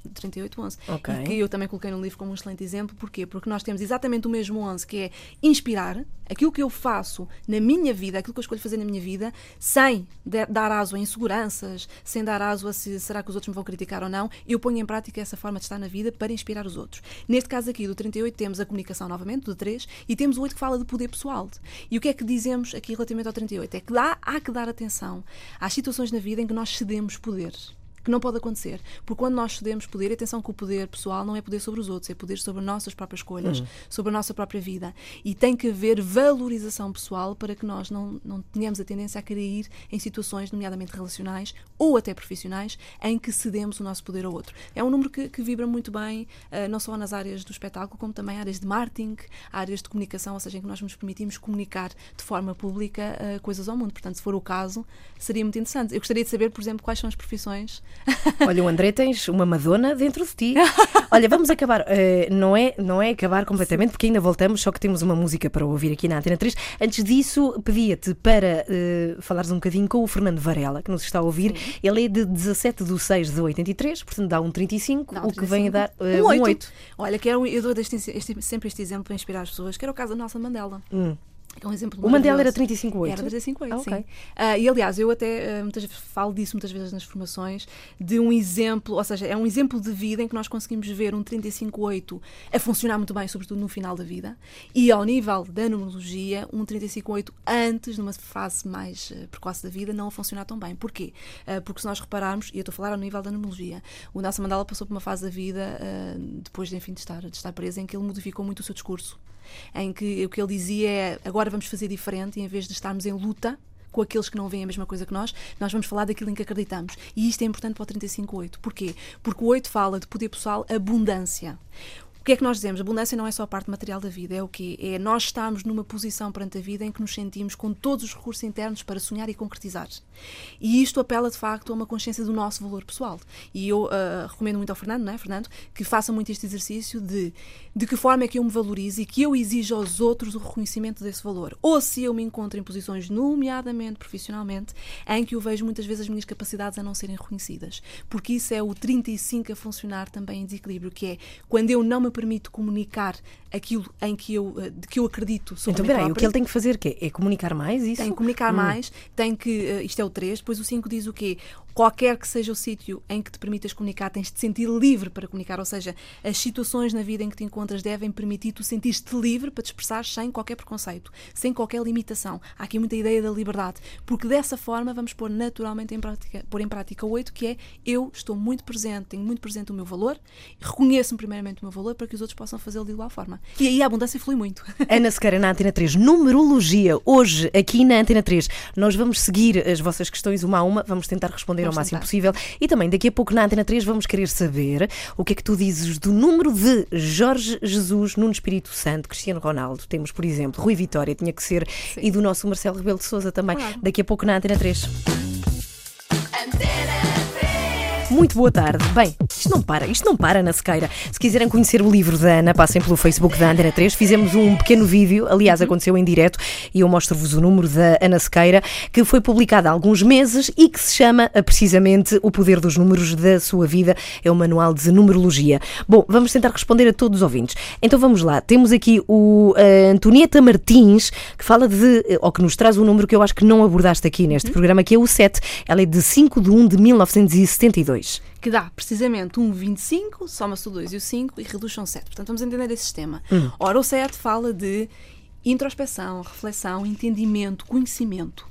De 3811. Ok. E que eu também coloquei no livro como um excelente exemplo. Porquê? Porque nós temos exatamente o mesmo 11, que é inspirar aquilo que eu faço na minha vida, aquilo que eu escolho fazer na minha vida, sem dar aso a inseguranças, sem dar aso a se será que os outros me vão criticar ou não. Eu ponho em prática essa forma de estar na vida para inspirar os outros. Neste caso aqui, do 38, temos a comunicação novamente, do 3, e temos o 8 que fala de poder pessoal. E o que é que dizemos aqui relativamente ao 38? É que dá, há que dar atenção às situações na vida em que nós cedemos poder que não pode acontecer. Porque quando nós cedemos poder, atenção que o poder pessoal não é poder sobre os outros, é poder sobre as nossas próprias escolhas, sobre a nossa própria vida. E tem que haver valorização pessoal para que nós não, não tenhamos a tendência a cair em situações, nomeadamente relacionais ou até profissionais, em que cedemos o nosso poder ao outro. É um número que, que vibra muito bem, eh, não só nas áreas do espetáculo, como também áreas de marketing, áreas de comunicação, ou seja, em que nós nos permitimos comunicar de forma pública eh, coisas ao mundo. Portanto, se for o caso, seria muito interessante. Eu gostaria de saber, por exemplo, quais são as profissões Olha, o André, tens uma Madonna dentro de ti. [laughs] Olha, vamos acabar. eh, não, é, não é acabar completamente, porque ainda voltamos, só que temos uma música para ouvir aqui na Antena 3. Antes disso, pedia-te para eh, falares um bocadinho com o Fernando Varela, que nos está a ouvir. Ele é de 17 de 6 de 83, portanto dá um 35, Não, o que vem a dar eh, um um 8. 8. Olha, que um- eu dou este, este- sempre este exemplo para inspirar as pessoas, que era o caso da Nelson Mandela. É um exemplo O Mandela era maravilhoso. 35,8? Era 35,8, Ah, ok. sim. Ah, e aliás, eu até ah, muitas, vezes falo disso muitas vezes nas formações, de um exemplo, ou seja, é um exemplo de vida em que nós conseguimos ver um 35,8 a funcionar muito bem, sobretudo no final da vida, e ao nível da numerologia, um 35,8 antes, numa fase mais ah, precoce da vida, não a funcionar tão bem. Porquê? Porque se nós repararmos, e eu estou a falar ao nível da numerologia, o Nelson Mandela passou por uma fase da vida, depois de, enfim, de estar, de estar preso, em que ele modificou muito o seu discurso em que o que ele dizia é agora vamos fazer diferente e em vez de estarmos em luta com aqueles que não veem a mesma coisa que nós, nós vamos falar daquilo em que acreditamos. E isto é importante para o 35.8. Porquê? Porque o 8 fala de poder pessoal, abundância. O que é que nós dizemos? Abundância não é só a parte material da vida, é o quê? É nós estarmos numa posição perante a vida em que nos sentimos com todos os recursos internos para sonhar e concretizar. E isto apela, de facto, a uma consciência do nosso valor pessoal. E eu ah, recomendo muito ao Fernando, não é, Fernando, que faça muito este exercício de de que forma é que eu me valorizo e que eu exijo aos outros o reconhecimento desse valor. Ou se eu me encontro em posições, nomeadamente profissionalmente, em que eu vejo muitas vezes as minhas capacidades a não serem reconhecidas. Porque isso é o 35 a funcionar também em desequilíbrio, que é quando eu não me permito comunicar aquilo em que eu, eh, de que eu acredito sobre Então, peraí, o que ele tem que fazer que é, é comunicar mais isso? Tem que comunicar mais, tem que. eh, isto é o 3, depois o 5 diz o quê? Qualquer que seja o sítio em que te permitas comunicar, tens de sentir livre para comunicar. Ou seja, as situações na vida em que te encontras devem permitir tu sentir-te livre para te expressar sem qualquer preconceito, sem qualquer limitação. Há aqui muita ideia da liberdade, porque dessa forma vamos pôr naturalmente em prática, pôr em prática o 8, que é eu estou muito presente, tenho muito presente o meu valor, reconheço-me primeiramente o meu valor para que os outros possam fazê-lo de igual forma. E aí a abundância flui muito. [laughs] Ana Sequeira na Antena 3, numerologia. Hoje, aqui na Antena 3, nós vamos seguir as vossas questões uma a uma, vamos tentar responder Vamos ao máximo tentar. possível. E também, daqui a pouco, na Antena 3, vamos querer saber o que é que tu dizes do número de Jorge Jesus, Nuno Espírito Santo, Cristiano Ronaldo. Temos, por exemplo, Rui Vitória, tinha que ser, e do nosso Marcelo Rebelo de Souza também. Claro. Daqui a pouco, na Antena 3. Muito boa tarde. Bem, isto não para, isto não para na sequeira. Se quiserem conhecer o livro da Ana, passem pelo Facebook da Antena 3. Fizemos um pequeno vídeo, aliás, aconteceu em direto, e eu mostro-vos o número da Ana Sequeira, que foi publicado há alguns meses e que se chama ah, precisamente O Poder dos Números da Sua Vida. É um manual de numerologia. Bom, vamos tentar responder a todos os ouvintes. Então vamos lá. Temos aqui o ah, Antonieta Martins, que fala de, ou que nos traz um número que eu acho que não abordaste aqui neste programa, que é o 7. Ela é de 5 de 1 de 1972. Que dá precisamente um 25, soma-se o 2 e o 5 e reduz um 7. Portanto, vamos entender esse sistema. Ora, o 7 fala de introspeção, reflexão, entendimento, conhecimento.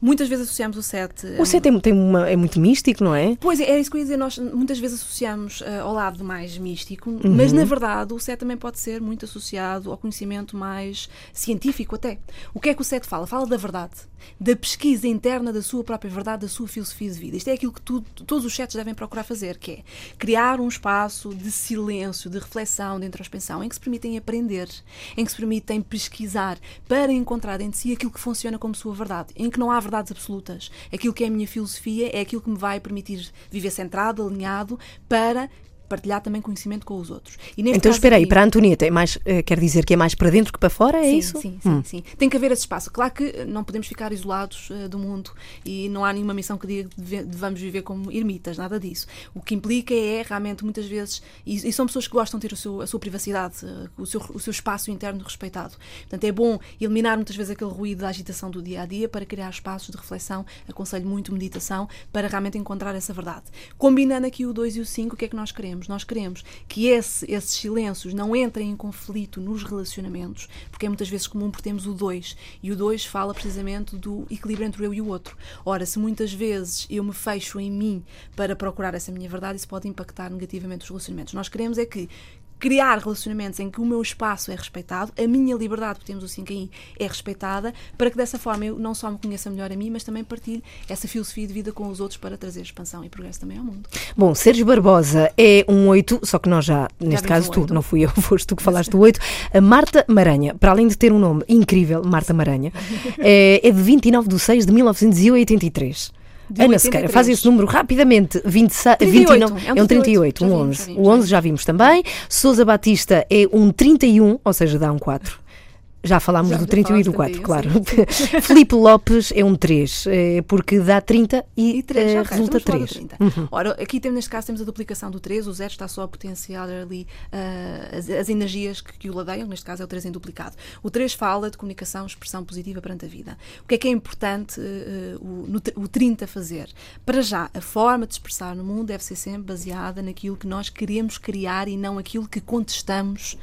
Muitas vezes associamos o 7. O 7 é, tem uma, é muito místico, não é? Pois é, é isso que eu ia dizer. Nós muitas vezes associamos uh, ao lado mais místico, Uhum. mas na verdade o 7 também pode ser muito associado ao conhecimento mais científico até. O que é que o 7 fala? Fala da verdade, da pesquisa interna da sua própria verdade, da sua filosofia de vida. Isto é aquilo que tu- todos os 7 devem procurar fazer, que é criar um espaço de silêncio, de reflexão, de introspecção, em que se permitem aprender, em que se permitem pesquisar para encontrar dentro de si aquilo que funciona como sua verdade, em que não há verdades absolutas. Aquilo que é a minha filosofia é aquilo que me vai permitir viver centrado, alinhado, para partilhar também conhecimento com os outros. Então espera aí, para a Antonieta, é mais, eh, quer dizer que é mais para dentro que para fora, é sim, isso? Sim, sim, sim. Tem que haver esse espaço. Claro que eh, não podemos ficar isolados eh, do mundo e não há nenhuma missão que diga que devamos viver como ermitas, nada disso. O que implica é realmente muitas vezes, e, e são pessoas que gostam de ter o seu- a sua privacidade, eh, o seu, o seu espaço interno respeitado. Portanto, é bom eliminar muitas vezes aquele ruído da agitação do dia a dia para criar espaços de reflexão. Aconselho muito meditação para realmente encontrar essa verdade. Combinando aqui o 2 e o 5, o que é que nós queremos? Nós queremos que esse- esses silêncios não entrem em conflito nos relacionamentos, porque é muitas vezes comum porque temos o 2 e o 2 fala precisamente do equilíbrio entre eu e o outro. Ora, se muitas vezes eu me fecho em mim para procurar essa minha verdade, isso pode impactar negativamente os relacionamentos. Nós queremos é que criar relacionamentos em que o meu espaço é respeitado, a minha liberdade, porque temos o 5 aí, é respeitada, para que dessa forma eu não só me conheça melhor a mim, mas também partilhe essa filosofia de vida com os outros para trazer expansão e progresso também ao mundo. Bom, Sérgio Barbosa é um 8, só que nós já, neste vimos caso um tu, não fui eu, [laughs] foste tu que falaste do 8. A Marta Maranha, para além de ter um nome incrível, Marta Maranha, é, [laughs] é de 29 de 6 de 1983. De Ana 83. Sequeira, faz esse número rapidamente. 26, 38, 29, é um é um 38, 38, um já 11. vimos, já vimos, O já 11 já vimos também. Sousa Batista é um 31, ou seja, dá um 4. Já falámos Já do 31 e do 4, falámos claro. [laughs] Filipe Lopes é um 3, eh, porque dá 30 e, E 3, eh, ok, resulta estamos a falar do 3. 30. Ora, aqui temos, neste caso temos a duplicação do 3, o 0 está só a potenciar ali ah, as, as energias que, que o ladeiam, neste caso é o 3 em duplicado. O 3 fala de comunicação, expressão positiva perante a vida. O que é que é importante eh, o, no, o 30 fazer? Para já, a forma de expressar no mundo deve ser sempre baseada naquilo que nós queremos criar e não aquilo que contestamos,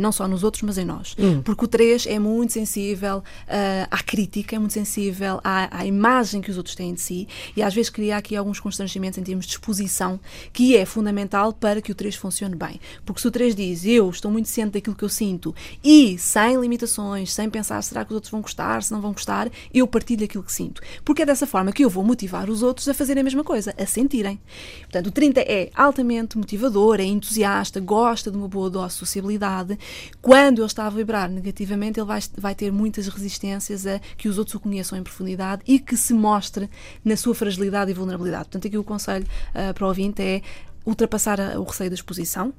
não só nos outros, mas em nós. Porque o 3 é muito sensível ah, à crítica, é muito sensível à, à imagem que os outros têm de si e às vezes cria aqui alguns constrangimentos em termos de exposição, que é fundamental para que o 3 funcione bem. Porque se o 3 diz eu estou muito ciente daquilo que eu sinto e sem limitações, sem pensar será que os outros vão gostar, se não vão gostar, eu partilho aquilo que sinto. Porque é dessa forma que eu vou motivar os outros a fazerem a mesma coisa, a sentirem. Portanto, o 30 é altamente motivador, é entusiasta, gosta de uma boa dose de sociabilidade. Quando ele está a vibrar negativamente, ele vai, vai ter muitas resistências a que os outros o conheçam em profundidade e que se mostre na sua fragilidade e vulnerabilidade. Portanto, aqui o conselho ah, para o ouvinte é ultrapassar o receio da exposição,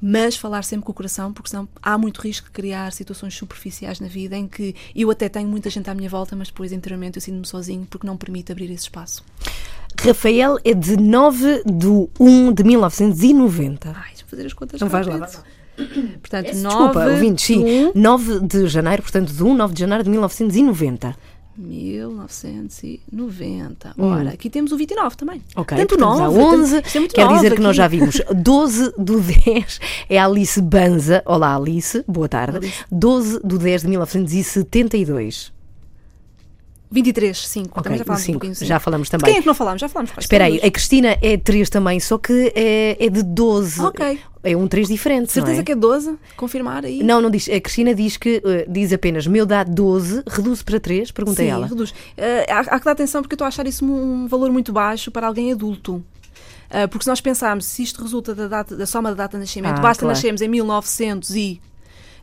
mas falar sempre com o coração, porque senão há muito risco de criar situações superficiais na vida em que eu até tenho muita gente à minha volta, mas depois interiormente eu sinto-me sozinho porque não permite abrir esse espaço. Rafael é de 9 de 1 de 1990. Ai, deixa fazer as contas Não vais lá. Portanto, 9 Desculpa, ouvintes, sim. de um 9 de janeiro, portanto, de 1, 9 de janeiro de 1990. 1990. Ora, aqui temos o 29 também. Hum. Ok, Tanto portanto, 9. há 11. Isto é Quer dizer que nós já aqui. vimos [laughs] 12 do 10 é Alice Banza. Olá, Alice, boa tarde. Alice. 12 do 10 de 1972. 23, 5. Ok, Também já um 5. pouquinho, sim. Já falamos De também. Quem é que não falámos? Já falámos quase Espera aí, a Cristina é 3 também, só que é, é de 12. Ok. É um 3 diferente. Certeza é? que é 12? Confirmar aí? Não, não diz. A Cristina diz que eh, diz apenas meu dá 12, reduz para 3, pergunta Sim, ela. reduz. Eh, há, há que dar atenção porque eu estou a achar isso um valor muito baixo para alguém adulto. Eh, porque se nós pensarmos se isto resulta da, data, da soma da data de nascimento, Ah, basta claro. nascermos em 1900 e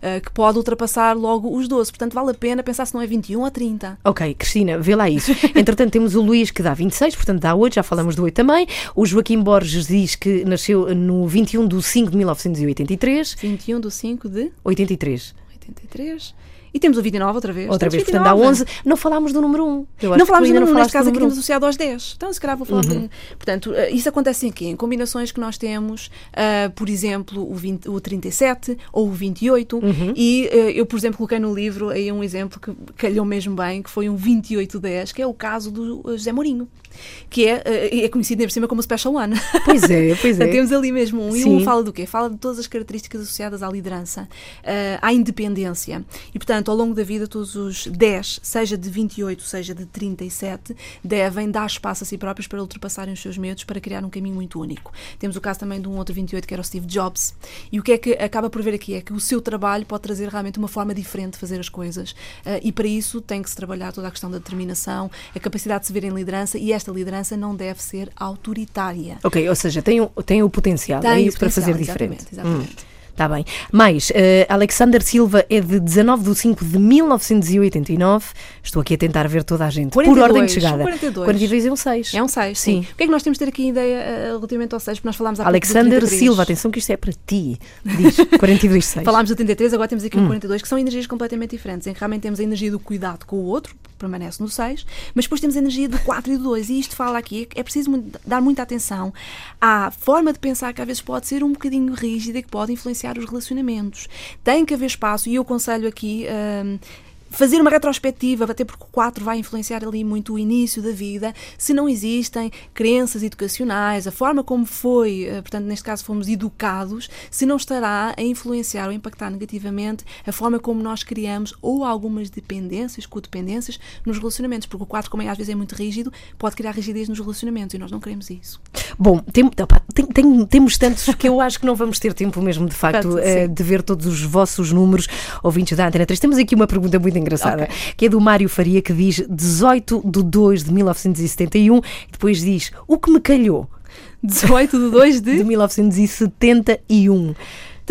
eh, que pode ultrapassar logo os 12. Portanto, vale a pena pensar se não é 21 ou 30. Ok, Cristina, vê lá isso. [laughs] Entretanto, temos o Luís que dá 26, portanto dá 8, já falamos do 8 também. O Joaquim Borges diz que nasceu no 21 de 5 de 1983. 21 do 5 de 83. 83. E temos o 29 outra vez. Outra Temos vez, portanto 29. 11. Não falámos do número 1. Eu acho Não que falámos do número, não neste falaste caso aqui temos associado aos 10. Então, se calhar vou falar um bocadinho. Portanto, eh, isso acontece em quê? Em combinações que nós temos, ah, por exemplo, o, 20, o 37 ou o 28. E eh, eu, por exemplo, coloquei no livro aí um exemplo que calhou mesmo bem, que foi um 2810, que é o caso do José Mourinho. Que é, eh, é conhecido por cima como Special One. Pois é, pois Portanto, [laughs] é. temos ali mesmo um. E Sim. um fala do quê? Fala de todas as características associadas à liderança, eh, à independência. E, portanto, ao longo da vida, todos os 10, seja de 28, seja de 37, devem dar espaço a si próprios para ultrapassarem os seus medos, para criar um caminho muito único. Temos o caso também de um outro 28 que era o Steve Jobs. E o que é que acaba por ver aqui é que o seu trabalho pode trazer realmente uma forma diferente de fazer as coisas. Uh, e para isso tem que se trabalhar toda a questão da determinação, a capacidade de se ver em liderança, e esta liderança não deve ser autoritária. Ok, ou seja, tem, o- tem o potencial, Tem é o para fazer potencial, diferente. exatamente, exatamente. Está bem. Mais, eh, Alexander Silva é de 19 de 5 de 1989. Estou aqui a tentar ver toda a gente. Por 42, ordem de chegada. 42. 42 é um 6. É um 6, Sim. sim. O que é que nós temos de ter aqui ideia uh, relativamente ao 6? Porque nós falámos há Alexander 33. Silva, atenção que isto é para ti. Diz [laughs] 42 6. Falámos do 33, agora temos aqui o 42, que são energias completamente diferentes, em que realmente temos a energia do cuidado com o outro, que permanece no 6, mas depois temos a energia do 4 e do 2. E isto fala aqui, é preciso muito- dar muita atenção à forma de pensar que às vezes pode ser um bocadinho rígida e que pode influenciar os relacionamentos. Tem que haver espaço, e eu aconselho aqui. hum, Fazer uma retrospectiva, até porque o 4 vai influenciar ali muito o início da vida, se não existem crenças educacionais, a forma como foi, eh, portanto, neste caso fomos educados, se não estará a influenciar ou impactar negativamente a forma como nós criamos ou algumas dependências, codependências nos relacionamentos, porque o 4, como é, às vezes é muito rígido, pode criar rigidez nos relacionamentos e nós não queremos isso. Bom, tem- opá, tem- tem- temos tantos que eu acho que não vamos ter tempo mesmo, de facto, Fato, eh, de ver todos os vossos números ouvintes da Antena 3. Temos aqui uma pergunta muito engraçada, Ok. que é do Mário Faria, que diz 18 de 2 de 1971 e depois diz o que me calhou 18 de 2 de de 1971.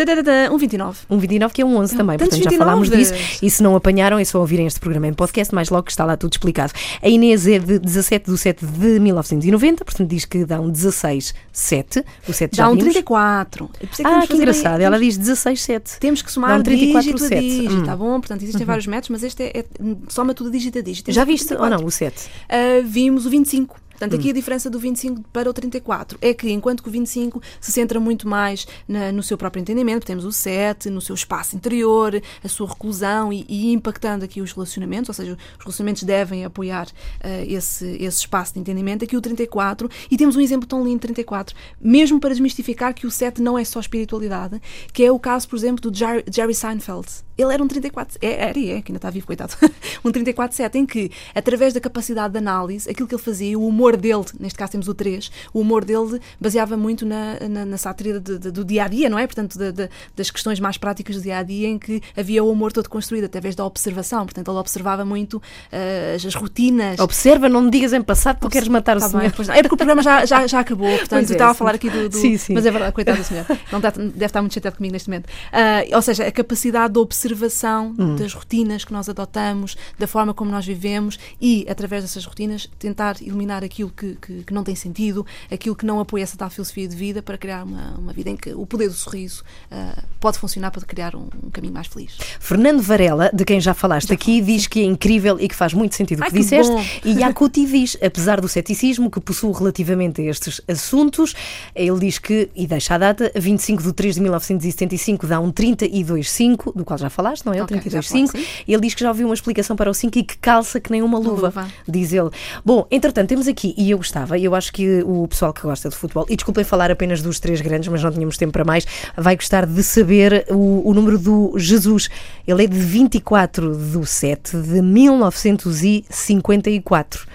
Tadadadã, um 29. Um 29 que é um 11 também, tantos portanto já falámos 29s. disso. E se não apanharam, é só ouvirem este programa em podcast, mais logo que está lá tudo explicado. A Inês é de 17 de 7 de 1990, portanto diz que dá um 16, 7. O 7 já Dá um vimos. 34. Por isso é que Ah, que engraçado. bem- Ela diz 16, 7. Temos que Dá somar um 34 dígito a sete. dígito, Hum. tá bom? Portanto, existem vários métodos, mas este é, é soma tudo dígito a dígito. Temos Já viste ou 34. não o 7? Ah, vimos o 25. Portanto, Hum. aqui a diferença do 25 para o 34 é que, enquanto que o 25 se centra muito mais na- no seu próprio entendimento, temos o 7, no seu espaço interior, a sua reclusão e, e impactando aqui os relacionamentos, ou seja, os relacionamentos devem apoiar ah, esse, esse espaço de entendimento. Aqui o 34, e temos um exemplo tão lindo, 34, mesmo para desmistificar que o 7 não é só espiritualidade, que é o caso, por exemplo, do Jerry Seinfeld. Ele era um 34, é, era e é, que ainda está vivo, coitado, [laughs] um 34-7, em que, através da capacidade de análise, aquilo que ele fazia, o humor dele, neste caso temos o 3, o humor dele baseava muito na, na, na sátira de- de- do dia a dia, não é? Portanto, da- das questões mais práticas do dia a dia, em que havia o humor todo construído através da observação. Portanto, ele observava muito ah, as, as rotinas. Observa, não me digas em passado porque queres matar o Tá senhor. bem. É porque o programa já, já, já acabou, portanto, Pois é, eu estava a falar aqui do. do- Sim, sim. Mas é verdade, coitado do senhor. Não está- deve estar muito chateado comigo neste momento. Ah, ou seja, a capacidade de observação Hum. das rotinas que nós adotamos, da forma como nós vivemos e, através dessas rotinas, tentar eliminar aquilo que, que, que não tem sentido, aquilo que não apoia essa tal filosofia de vida para criar uma, uma vida em que o poder do sorriso ah, pode funcionar para criar um, um caminho mais feliz. Fernando Varela, de quem já falaste aqui, diz que é incrível e que faz muito sentido o que que disseste. bom. E [laughs] Yakuti diz, apesar do ceticismo que possuo relativamente a estes assuntos, ele diz que, e deixa a data, 25 de 3 de 1975 dá um 32,5, do qual já falaste, não é? O Ok, já 32,5. falei, sim. Ele diz que já ouviu uma explicação para o 5 e que calça que nem uma luva, luva. diz ele. Bom, entretanto, temos aqui, e eu gostava, e eu acho que o pessoal que gosta de futebol, e desculpem falar apenas dos três grandes, mas não tínhamos tempo para mais, vai gostar de saber o, o número do Jesus. Ele é de 24 de 7 de 1954.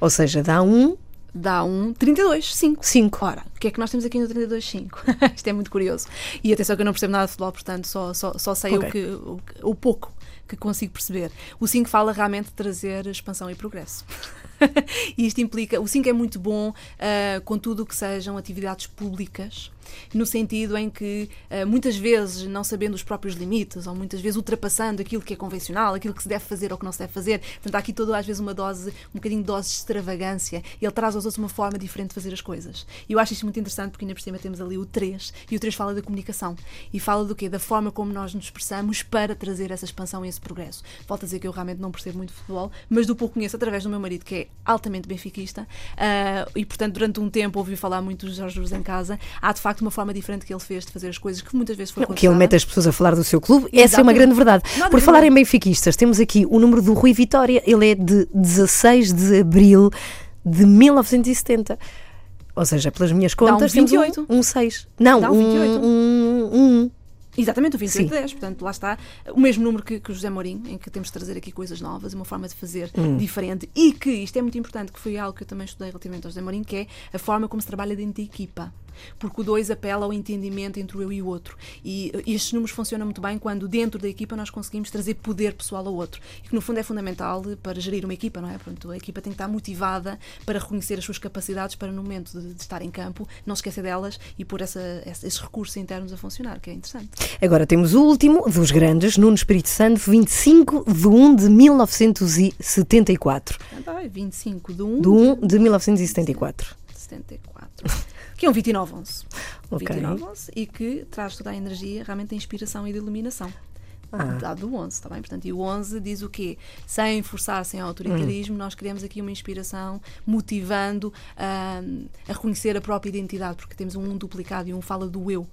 Ou seja, dá um Dá um 32, 5. 5. Ora, o que é que nós temos aqui no 32.5? [laughs] Isto é muito curioso. E atenção que eu não percebo nada de futebol, portanto só, só, só sei Ok. o, que, o, o pouco que consigo perceber. O 5 fala realmente de trazer expansão e progresso. [laughs] e isto implica. O 5 é muito bom ah, com tudo o que sejam atividades públicas, no sentido em que ah, muitas vezes, não sabendo os próprios limites, ou muitas vezes ultrapassando aquilo que é convencional, aquilo que se deve fazer ou que não se deve fazer, portanto há aqui toda às vezes uma dose, um bocadinho de dose de extravagância. Ele traz aos outros uma forma diferente de fazer as coisas. E eu acho isto muito interessante porque ainda por cima temos ali o 3, e o 3 fala da comunicação. E fala do quê? Da forma como nós nos expressamos para trazer essa expansão e esse progresso. Volto a dizer que eu realmente não percebo muito futebol, mas do pouco conheço através do meu marido, que é altamente benfiquista, ah, e portanto durante um tempo ouvi falar muito dos Jorge em casa. Há de facto uma forma diferente que ele fez de fazer as coisas que muitas vezes foi Que ele mete as pessoas a falar do seu clube, essa é uma Exatamente. grande verdade. Nada Por falar em benfiquistas, temos aqui o número do Rui Vitória, ele é de 16 de abril de 1970. Ou seja, pelas minhas contas, temos 28. um, um 6. Não, Dá um, um 28. um, um. Exatamente, o 28 Sim. de 10. Portanto, lá está o mesmo número que, que o José Mourinho, em que temos de trazer aqui coisas novas, uma forma de fazer Hum. diferente. E que isto é muito importante, que foi algo que eu também estudei relativamente ao José Mourinho, que é a forma como se trabalha dentro da equipa. Porque o 2 apela ao entendimento entre o eu e o outro. E, estes números funcionam muito bem quando dentro da equipa nós conseguimos trazer poder pessoal ao outro. E que no fundo é fundamental para gerir uma equipa, não é? Portanto, a equipa tem que estar motivada para reconhecer as suas capacidades para no momento de, de estar em campo, não se esquecer delas e pôr essa, esses recursos internos a funcionar, que é interessante. Agora temos o último dos grandes, Nuno Espírito Santo, 25 de 1 de 1974. Então, é 25 de 1 De 1 de 1974. de 74. Que é um 2911. Ok. 2911 e que traz toda a energia realmente de inspiração e de iluminação. Ah. Dado do 11, está bem? Portanto, e o 11 diz o quê? Sem forçar, sem autoritarismo, nós queremos aqui uma inspiração motivando ah, a reconhecer a própria identidade, porque temos um 1 duplicado e um fala do eu.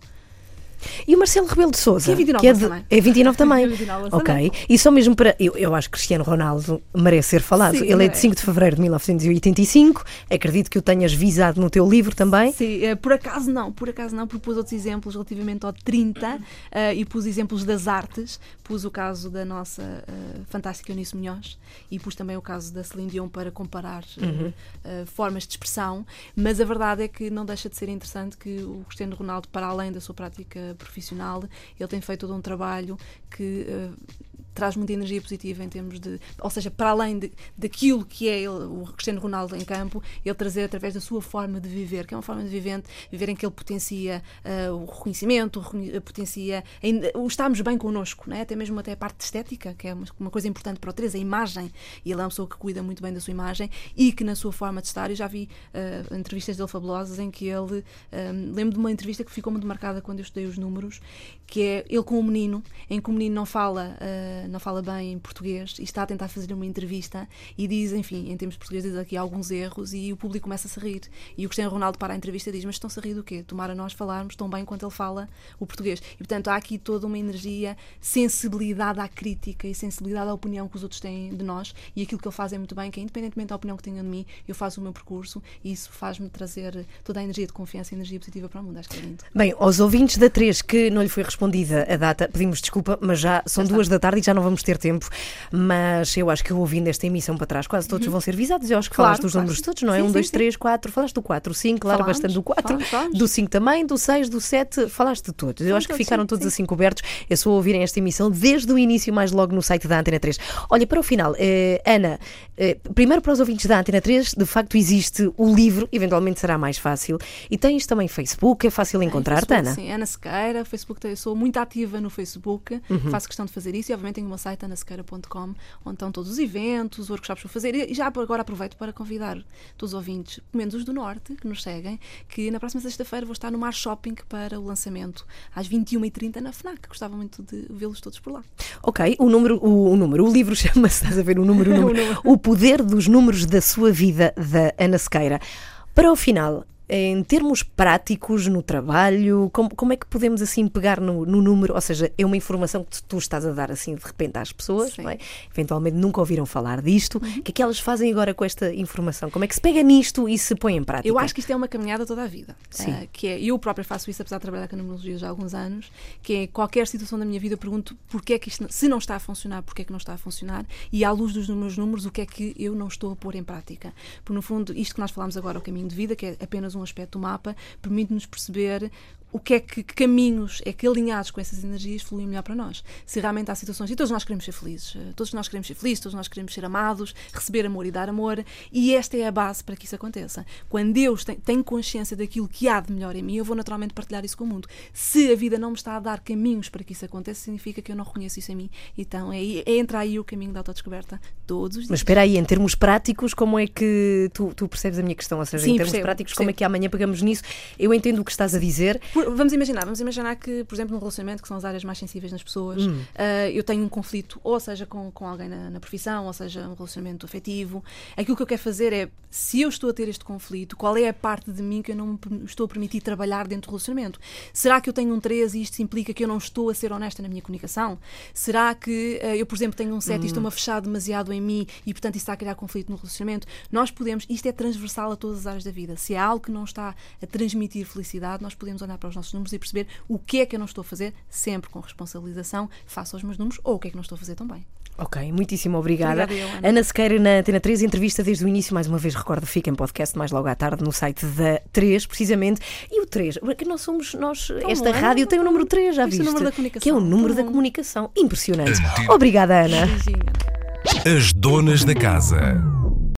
E o Marcelo Rebelo de Sousa? Que é 29 que é, de- também. é 29 também. [laughs] É 29 ok. E só mesmo para. Eu, eu acho que Cristiano Ronaldo merece ser falado. Sim, Ele é de merece. 5 de fevereiro de 1985. Acredito que o tenhas visado no teu livro também. Sim, eh, por acaso não, por acaso não, porque pus outros exemplos relativamente ao 30 eh, e pus exemplos das artes, pus o caso da nossa eh, fantástica Eunice Munhoz e pus também o caso da Celine Dion para comparar eh, eh, formas de expressão, mas a verdade é que não deixa de ser interessante que o Cristiano Ronaldo, para além da sua prática profissional, ele tem feito todo um trabalho que eh, traz muita energia positiva em termos de, ou seja, para além de, daquilo que é ele, o Cristiano Ronaldo em campo, ele trazer através da sua forma de viver, que é uma forma de vivente, viver em que ele potencia ah, o reconhecimento, potencia o estarmos bem connosco, né? até mesmo até a parte estética, que é uma, uma coisa importante para o Teresa, a imagem, e ele é uma pessoa que cuida muito bem da sua imagem e que na sua forma de estar, eu já vi ah, entrevistas dele fabulosas em que ele, ah, lembro de uma entrevista que ficou muito marcada quando eu estudei os números, que é ele com um menino, em que o menino não fala, ah, não fala bem em português e está a tentar fazer uma entrevista e diz, enfim, em termos portugueses, diz aqui alguns erros e o público começa a rir. E o Cristiano Ronaldo para a entrevista e diz: Mas estão-se a rir do quê? Tomara nós falarmos tão bem quanto ele fala o português. E portanto há aqui toda uma energia, sensibilidade à crítica e sensibilidade à opinião que os outros têm de nós e aquilo que ele faz é muito bem, que é independentemente da opinião que tenham de mim, eu faço o meu percurso e isso faz-me trazer toda a energia de confiança e energia positiva para o mundo. Acho que é lindo. Bem, aos ouvintes da 3 que não lhe foi respondida a data, pedimos desculpa, mas já são duas da tarde e já não vamos ter tempo. Mas eu acho que eu ouvindo esta emissão para trás, quase todos vão ser visados. Eu acho que Claro, falaste dos claro. números todos, não é? Sim, 1, sim, 2, sim. 3, 4. Falaste do 4, o 5, claro, Falámos, bastante do 4. falámos, falámos. Do 5 também, do 6, do 7, falaste de todos. Eu acho que ficaram todos sim. assim cobertos. É só ouvirem esta emissão desde o início, mais logo no site da Antena 3. Olha, para o final, eh, Ana, eh, primeiro para os ouvintes da Antena 3, de facto existe o livro, eventualmente será mais fácil. E tens também Facebook, é fácil encontrar-te, Facebook, Ana? Sim, Ana Sequeira, Facebook, eu sou muito ativa no Facebook, Uhum. faço questão de fazer isso e obviamente tenho meu site anasequeira.com onde estão todos os eventos, os workshops para fazer e já agora aproveito para convidar todos os ouvintes, pelo menos os do Norte, que nos seguem, que na próxima sexta-feira vou estar no Mar Shopping para o lançamento às 21h30 na FNAC. Gostava muito de vê-los todos por lá. Ok, o número, o, o número, o livro [laughs] chama-se, estás a ver o [laughs] número, o número, o poder dos números da sua vida, da Ana Sequeira. Para o final, em termos práticos no trabalho, como, como é que podemos assim pegar no, no número? Ou seja, é uma informação que tu estás a dar assim de repente às pessoas, é? eventualmente nunca ouviram falar disto. O que é que elas fazem agora com esta informação? Como é que se pega nisto e se põe em prática? Eu acho que isto é uma caminhada toda a vida. Sim. Ah, que é, eu própria faço isso, apesar de trabalhar com a numerologia já há alguns anos, que é qualquer situação da minha vida eu pergunto porque é que isto, se não está a funcionar, porque é que não está a funcionar, e à luz dos meus números, o que é que eu não estou a pôr em prática. Porque, no fundo, isto que nós falamos agora, o caminho de vida, que é apenas um aspecto do mapa, permite-nos perceber o que é que, que caminhos é que alinhados com essas energias fluem melhor para nós. Se realmente há situações, e todos nós queremos ser felizes, eh, todos nós queremos ser felizes, todos nós queremos ser amados, receber amor e dar amor, e esta é a base para que isso aconteça. Quando Deus tem, tem consciência daquilo que há de melhor em mim, eu vou naturalmente partilhar isso com o mundo. Se a vida não me está a dar caminhos para que isso aconteça, significa que eu não reconheço isso em mim. Então é, é entra aí o caminho da autodescoberta todos os dias. Mas espera aí, em termos práticos, como é que tu, tu percebes a minha questão? Ou seja, Sim, em termos percebo, práticos, como é percebo. que amanhã pegamos nisso? Eu entendo o que estás a dizer. Por- vamos imaginar, vamos imaginar que, por exemplo, num relacionamento, que são as áreas mais sensíveis nas pessoas, ah, eu tenho um conflito, ou seja, com, com alguém na, na profissão, ou seja, um relacionamento afetivo. Aquilo que eu quero fazer é, se eu estou a ter este conflito, qual é a parte de mim que eu não estou a permitir trabalhar dentro do relacionamento? Será que eu tenho um 13 e isto implica que eu não estou a ser honesta na minha comunicação? Será que ah, eu, por exemplo, tenho um 7 e estou-me a fechar demasiado em mim e, portanto, isso está a criar conflito no relacionamento? Nós podemos, isto é transversal a todas as áreas da vida. Se é algo que não está a transmitir felicidade, nós podemos olhar para para os nossos números e perceber o que é que eu não estou a fazer, sempre com responsabilização, faço aos meus números, ou o que é que não estou a fazer tão bem. Ok, muitíssimo obrigada. Obrigada eu, Ana. Ana Sequeira na Antena 3, entrevista desde o início, mais uma vez recordo, fica em podcast mais logo à tarde no site da 3, precisamente. E o 3, porque nós somos, nós, esta é? rádio tem o número 3, já viste? número da comunicação. Que é o número da bom. comunicação. Impressionante. Obrigada, Ana. As donas da casa.